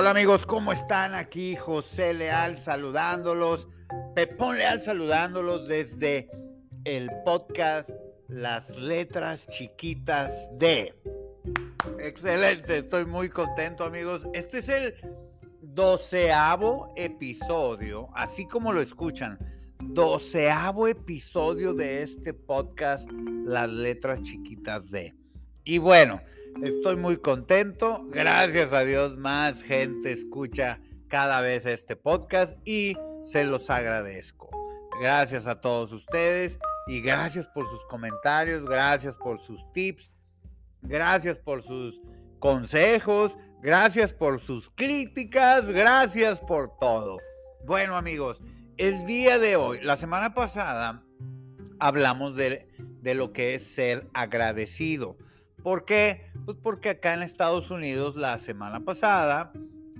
Hola amigos, ¿cómo están? Aquí José Leal saludándolos, Pepón Leal saludándolos desde el podcast Las Letras Chiquitas de. Excelente, estoy muy contento amigos. Este es el doceavo episodio, así como lo escuchan, doceavo episodio de este podcast Las Letras Chiquitas de. Y bueno, Estoy muy contento. Gracias a Dios, más gente escucha cada vez este podcast y se los agradezco. Gracias a todos ustedes y gracias por sus comentarios, gracias por sus tips, gracias por sus consejos, gracias por sus críticas, gracias por todo. Bueno amigos, el día de hoy, la semana pasada, hablamos de, de lo que es ser agradecido. ¿Por qué? Pues porque acá en Estados Unidos la semana pasada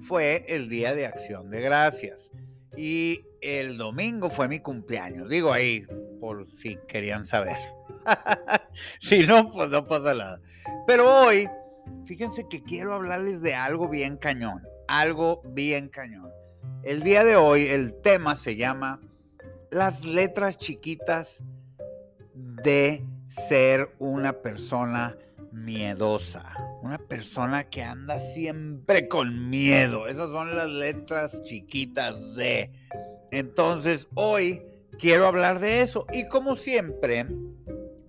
fue el Día de Acción de Gracias. Y el domingo fue mi cumpleaños. Digo ahí, por si querían saber. si no, pues no pasa nada. Pero hoy, fíjense que quiero hablarles de algo bien cañón. Algo bien cañón. El día de hoy, el tema se llama Las letras chiquitas de ser una persona miedosa, una persona que anda siempre con miedo. Esas son las letras chiquitas de. Entonces, hoy quiero hablar de eso. Y como siempre,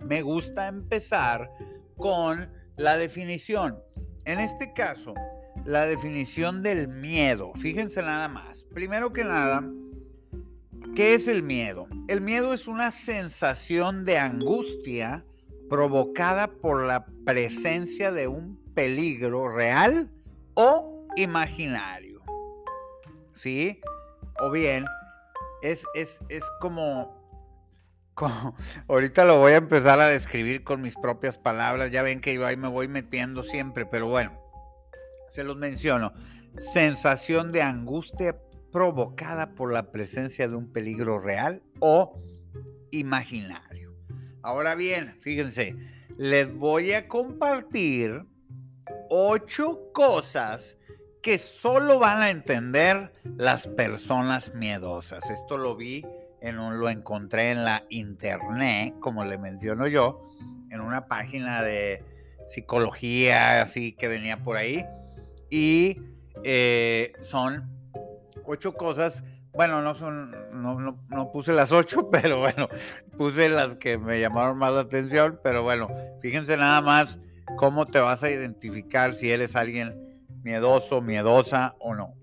me gusta empezar con la definición. En este caso, la definición del miedo. Fíjense nada más. Primero que nada, ¿qué es el miedo? El miedo es una sensación de angustia provocada por la presencia de un peligro real o imaginario. ¿Sí? O bien, es, es, como, como, ahorita lo voy a empezar a describir con mis propias palabras, ya ven que yo ahí me voy metiendo siempre, pero bueno, se los menciono. Sensación de angustia provocada por la presencia de un peligro real o imaginario. Ahora bien, fíjense, les voy a compartir ocho cosas que solo van a entender las personas miedosas. Esto lo vi, en un, lo encontré en la internet, como le menciono yo, en una página de psicología, así que venía por ahí. Y eh, son ocho cosas bueno, no son, no, puse las ocho, pero bueno, puse las que me llamaron más la atención, pero bueno, fíjense nada más cómo te vas a identificar si eres alguien miedoso, miedosa o no.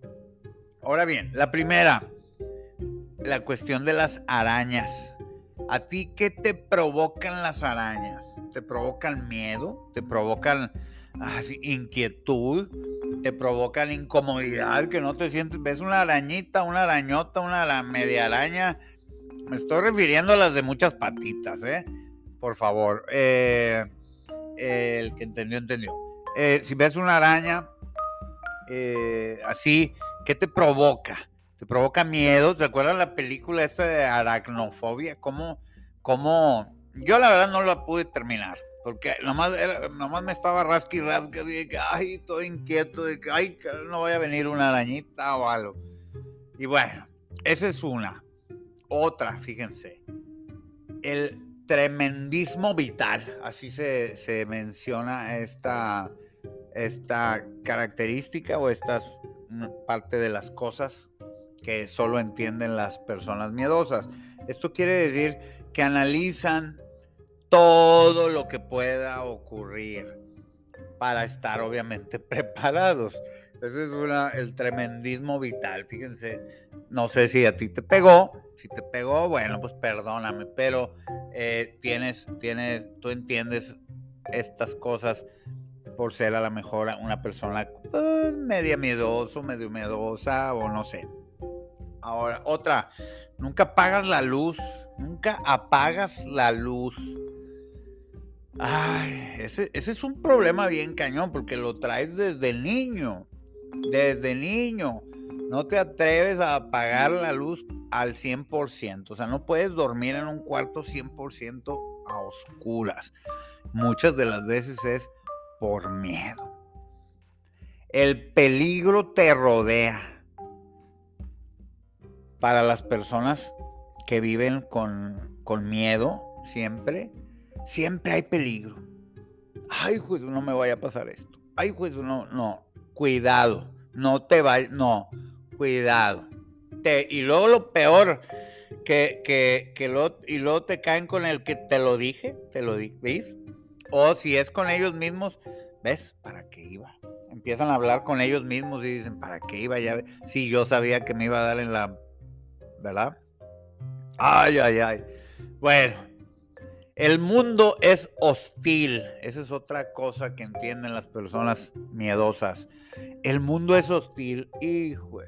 Ahora bien, la primera, la cuestión de las arañas. ¿A ti qué te provocan las arañas? ¿Te provocan miedo? ¿Te provocan inquietud? te provocan incomodidad, que no te sientes, ves una arañita, una arañota, una media araña. Me estoy refiriendo a las de muchas patitas, ¿eh? Por favor. Eh, el que entendió, entendió. Eh, si ves una araña eh, así, ¿qué te provoca? ¿Te provoca miedo? ¿Se acuerdan la película esta de aracnofobia? ¿Cómo, cómo? Yo la verdad no la pude terminar porque nomás, nomás me estaba rasqui rasca, que, ay, estoy inquieto, de que, ay, no vaya a venir una arañita o algo. Y bueno, esa es una. Otra, fíjense, el tremendismo vital, así se, se menciona esta, esta característica o esta parte de las cosas que solo entienden las personas miedosas. Esto quiere decir que analizan todo lo que pueda ocurrir para estar obviamente preparados. Ese es el tremendismo vital. Fíjense, no sé si a ti te pegó. Si te pegó, bueno, pues perdóname, pero eh, tienes, tienes, tú entiendes estas cosas por ser a lo mejor una persona pues, media miedoso, medio miedosa o no sé. Ahora, otra, nunca apagas la luz, nunca apagas la luz. Ay, ese, es un problema bien cañón porque lo traes desde niño. Desde niño. No te atreves a apagar la luz al 100%. O sea, no puedes dormir en un cuarto 100% a oscuras. Muchas de las veces es por miedo. El peligro te rodea. Para las personas que viven con, con miedo, siempre, siempre hay peligro. Ay, juez, no me vaya a pasar esto. Ay, juez, no, no, cuidado, no te vayas, no, cuidado. Y luego lo peor, que, que, lo, y luego te caen con el que te lo dije, te lo ¿ves? O si es con ellos mismos, ¿ves? ¿Para qué iba? Empiezan a hablar con ellos mismos y dicen, ¿para qué iba? Ya, si yo sabía que me iba a dar en la, ¿verdad? Ay, ay, ay. Bueno, el mundo es hostil. Esa es otra cosa que entienden las personas miedosas. El mundo es hostil. Hijo.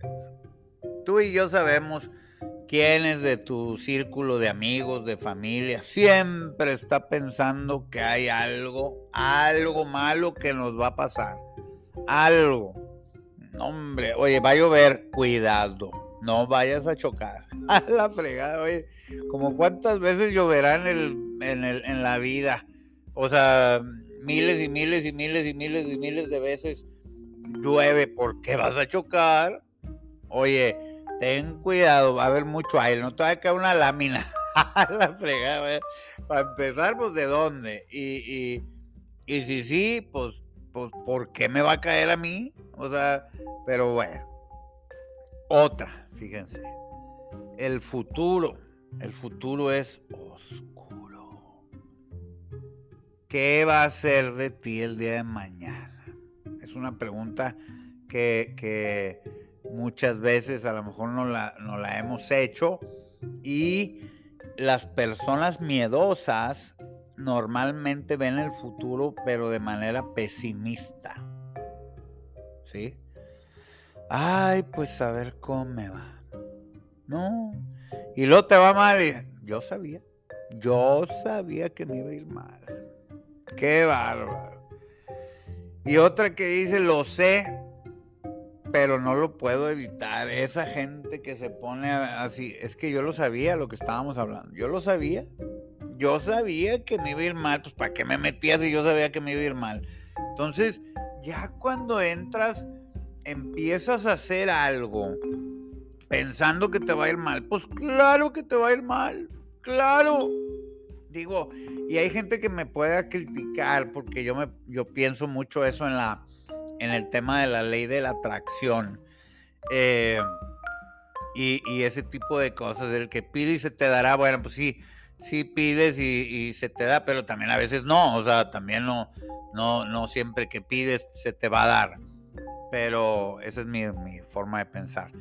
Tú y yo sabemos quién de tu círculo de amigos, de familia, siempre está pensando que hay algo, algo malo que nos va a pasar. Algo. Hombre, oye, va a llover, cuidado. No vayas a chocar. A la fregada, oye. Como cuántas veces lloverá en, el, en, el, en la vida. O sea, miles y miles y miles y miles y miles de veces llueve. ¿Por qué vas a chocar? Oye, ten cuidado, va a haber mucho aire. No te va a caer una lámina. La fregada, Para empezar, pues de dónde. Y, y, y si sí, pues, pues, ¿por qué me va a caer a mí? O sea, pero bueno. Otra, fíjense. El futuro. El futuro es oscuro. ¿Qué va a ser de ti el día de mañana? Es una pregunta que, muchas veces a lo mejor no la, hemos hecho y las personas miedosas normalmente ven el futuro pero de manera pesimista. ¿Sí? Ay, pues a ver cómo me va. No. Y luego te va mal. yo sabía. Yo sabía que me iba a ir mal. Qué bárbaro. Y otra que dice, lo sé, pero no lo puedo evitar. Esa gente que se pone así, es que yo lo sabía lo que estábamos hablando. Yo lo sabía. Yo sabía que me iba a ir mal. Pues ¿para qué me metías si yo sabía que me iba a ir mal? Entonces, ya cuando entras empiezas a hacer algo pensando que te va a ir mal, pues claro que te va a ir mal, claro. Digo, y hay gente que me pueda criticar porque yo me yo pienso mucho eso en la en el tema de la ley de la atracción. Eh, y, ese tipo de cosas, del que pide y se te dará, bueno, pues sí, sí pides y, y, se te da, pero también a veces no, o sea, también no, no, no siempre que pides se te va a dar pero esa es mi, forma de pensar.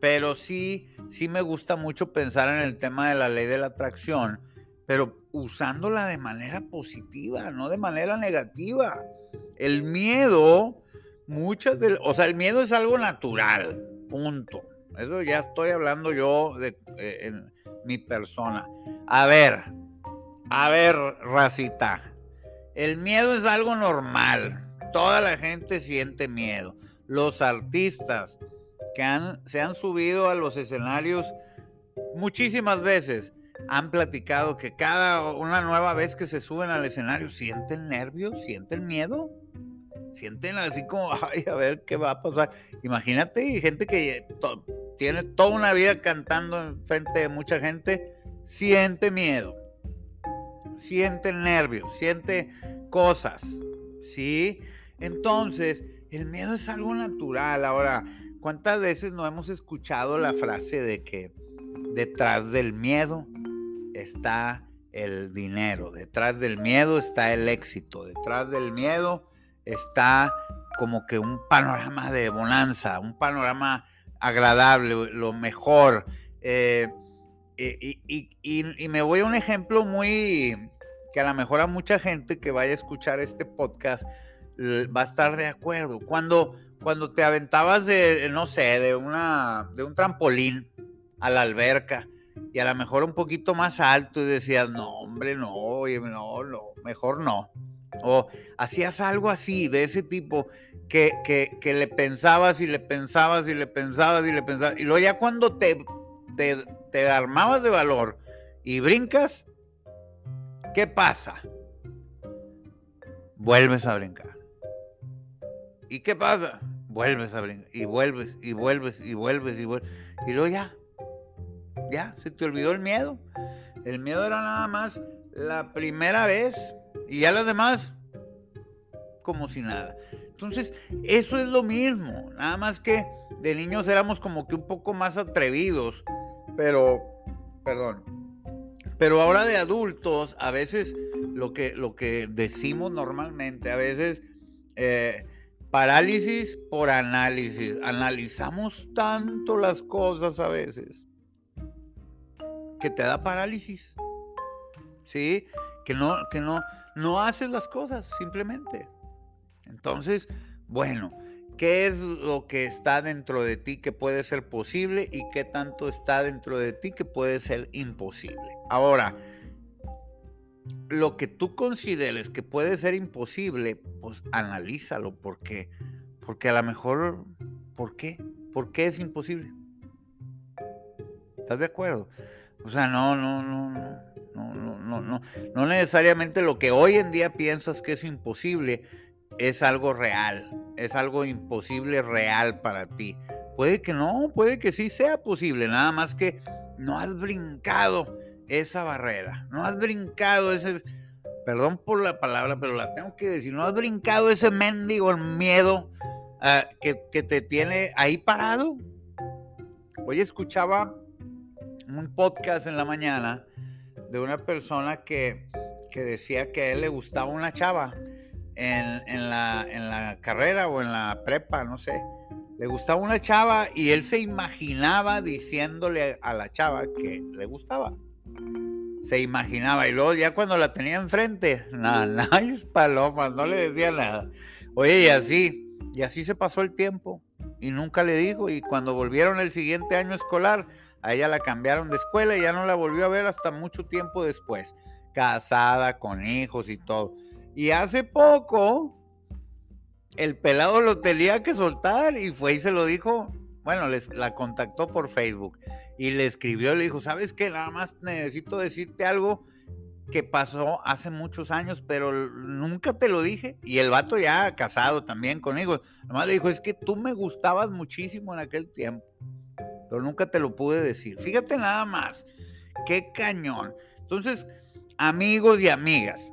Pero sí, sí me gusta mucho pensar en el tema de la ley de la atracción, pero usándola de manera positiva, no de manera negativa. El miedo, muchas de, o sea, el miedo es algo natural, punto. Eso ya estoy hablando yo de eh, en mi persona. A ver, a ver, racita. El miedo es algo normal. Toda la gente siente miedo los artistas que se han subido a los escenarios muchísimas veces han platicado que cada una nueva vez que se suben al escenario sienten nervios, sienten miedo, sienten así como, ay, a ver qué va a pasar. Imagínate, gente que tiene toda una vida cantando en frente de mucha gente, siente miedo, siente nervios, siente cosas, ¿sí? Entonces, el miedo es algo natural. Ahora, ¿cuántas veces no hemos escuchado la frase de que detrás del miedo está el dinero, detrás del miedo está el éxito, detrás del miedo está como que un panorama de bonanza, un panorama agradable, lo mejor. Eh, y, y, me voy a un ejemplo muy que a lo mejor a mucha gente que vaya a escuchar este podcast va a estar de acuerdo. Cuando, cuando te aventabas de, no sé, de, una, de un trampolín a la alberca y a lo mejor un poquito más alto y decías, no, hombre, no, oye, no, no, mejor no. O hacías algo así, de ese tipo, que, que, que, le pensabas y le pensabas y le pensabas y le pensabas. Y luego ya cuando te, te, te armabas de valor y brincas, ¿qué pasa? Vuelves a brincar. ¿Y qué pasa? vuelves a brincar, y vuelves, y vuelves, y vuelves, y vuelves. Y luego ya, ya, se te olvidó el miedo. El miedo era nada más la primera vez, y ya las demás, como si nada. Entonces, eso es lo mismo, nada más que de niños éramos como que un poco más atrevidos, pero, perdón, pero ahora de adultos, a veces lo que, lo que decimos normalmente, a veces eh, parálisis por análisis. Analizamos tanto las cosas a veces que te da parálisis. ¿Sí? Que no, que no, no haces las cosas simplemente. Entonces, bueno, ¿qué es lo que está dentro de ti que puede ser posible y qué tanto está dentro de ti que puede ser imposible? Ahora, lo que tú consideres que puede ser imposible, pues analízalo, porque, porque a lo mejor, ¿por qué? ¿Por qué es imposible? ¿Estás de acuerdo? O sea, no, no, no, no. No, no, no, no, no necesariamente lo que hoy en día piensas que es imposible es algo real, es algo imposible real para ti. Puede que no, puede que sí sea posible, nada más que no has brincado esa barrera, no has brincado ese, perdón por la palabra, pero la tengo que decir, no has brincado ese mendigo el miedo ah, que, que, te tiene ahí parado. Hoy escuchaba un podcast en la mañana de una persona que, decía que a él le gustaba una chava en, en, la, en la carrera o en la prepa, no sé. Le gustaba una chava y él se imaginaba diciéndole a la chava que le gustaba se imaginaba. Y luego ya cuando la tenía enfrente, nada, nada, palomas, no le decía nada. Oye, y así, y así se pasó el tiempo. Y nunca le dijo. Y cuando volvieron el siguiente año escolar, a ella la cambiaron de escuela y ya no la volvió a ver hasta mucho tiempo después. Casada, con hijos y todo. Y hace poco, el pelado lo tenía que soltar y fue y se lo dijo. Bueno, les, la contactó por Facebook y le escribió, le dijo, ¿sabes qué? Nada más necesito decirte algo que pasó hace muchos años, pero nunca te lo dije. Y el vato ya casado también conmigo. Además le dijo, es que tú me gustabas muchísimo en aquel tiempo, pero nunca te lo pude decir. Fíjate nada más, qué cañón. Entonces, amigos y amigas,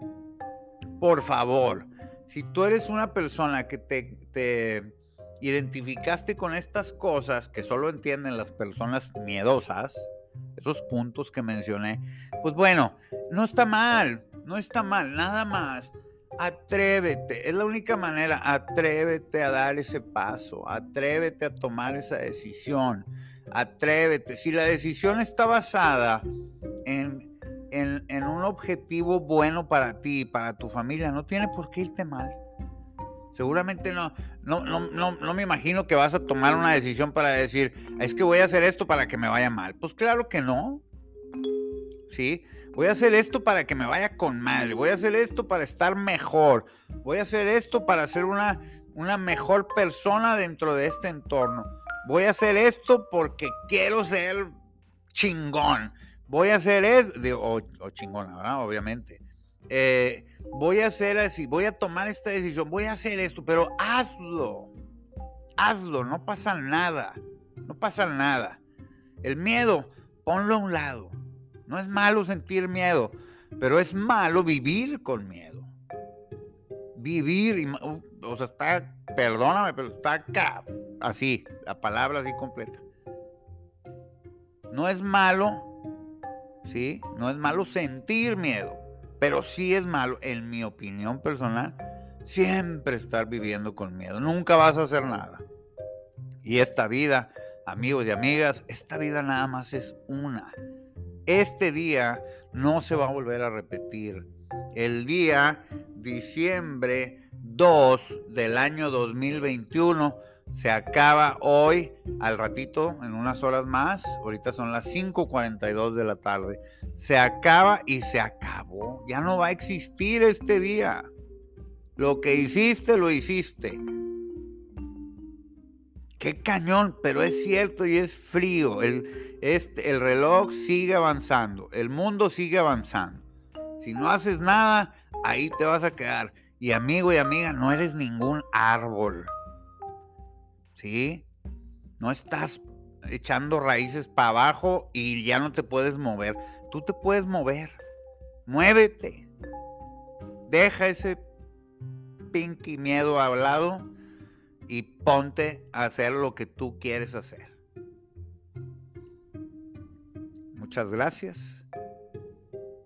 por favor, si tú eres una persona que te, te identificaste con estas cosas que solo entienden las personas miedosas, esos puntos que mencioné, pues bueno, no está mal, no está mal, nada más. Atrévete, es la única manera, atrévete a dar ese paso, atrévete a tomar esa decisión, atrévete. Si la decisión está basada en, en, un objetivo bueno para ti, para tu familia, no tiene por qué irte mal. Seguramente no, no, no, no, me imagino que vas a tomar una decisión para decir, es que voy a hacer esto para que me vaya mal. Pues claro que no. ¿Sí? Voy a hacer esto para que me vaya con madre. Voy a hacer esto para estar mejor. Voy a hacer esto para ser una, una mejor persona dentro de este entorno. Voy a hacer esto porque quiero ser chingón. Voy a hacer esto, o, o chingona. Obviamente. Eh, voy a hacer así, voy a tomar esta decisión, voy a hacer esto, pero hazlo, hazlo, no pasa nada, no pasa nada. El miedo, ponlo a un lado. No es malo sentir miedo, pero es malo vivir con miedo. Vivir, o sea, está, perdóname, pero está acá, así, la palabra así completa. No es malo, ¿sí? No es malo sentir miedo, pero sí es malo, en mi opinión personal, siempre estar viviendo con miedo. Nunca vas a hacer nada. Y esta vida, amigos y amigas, esta vida nada más es una. Este día no se va a volver a repetir. El día diciembre 2 del año 2021 se acaba hoy, al ratito, en unas horas más. Ahorita son las 5.42 de la tarde se acaba y se acabó. Ya no va a existir este día. Lo que hiciste, lo hiciste. Qué cañón, pero es cierto y es frío. El, este, el reloj sigue avanzando, el mundo sigue avanzando. Si no haces nada, ahí te vas a quedar. Y amigo y amiga, no eres ningún árbol. ¿sí? No estás echando raíces para abajo y ya no te puedes mover. Tú te puedes mover. Muévete. Deja ese pinky miedo a lado y ponte a hacer lo que tú quieres hacer. Muchas gracias.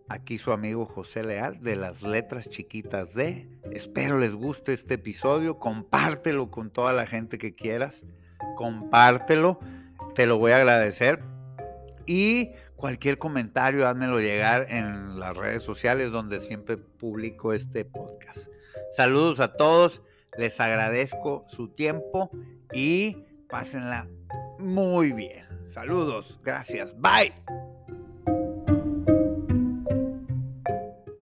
Aquí su amigo José Leal de las letras chiquitas de. Espero les guste este episodio. Compártelo con toda la gente que quieras. Compártelo. Te lo voy a agradecer. Y cualquier comentario, házmelo llegar en las redes sociales donde siempre publico este podcast. Saludos a todos. Les agradezco su tiempo y pásenla muy bien. Saludos. Gracias. Bye.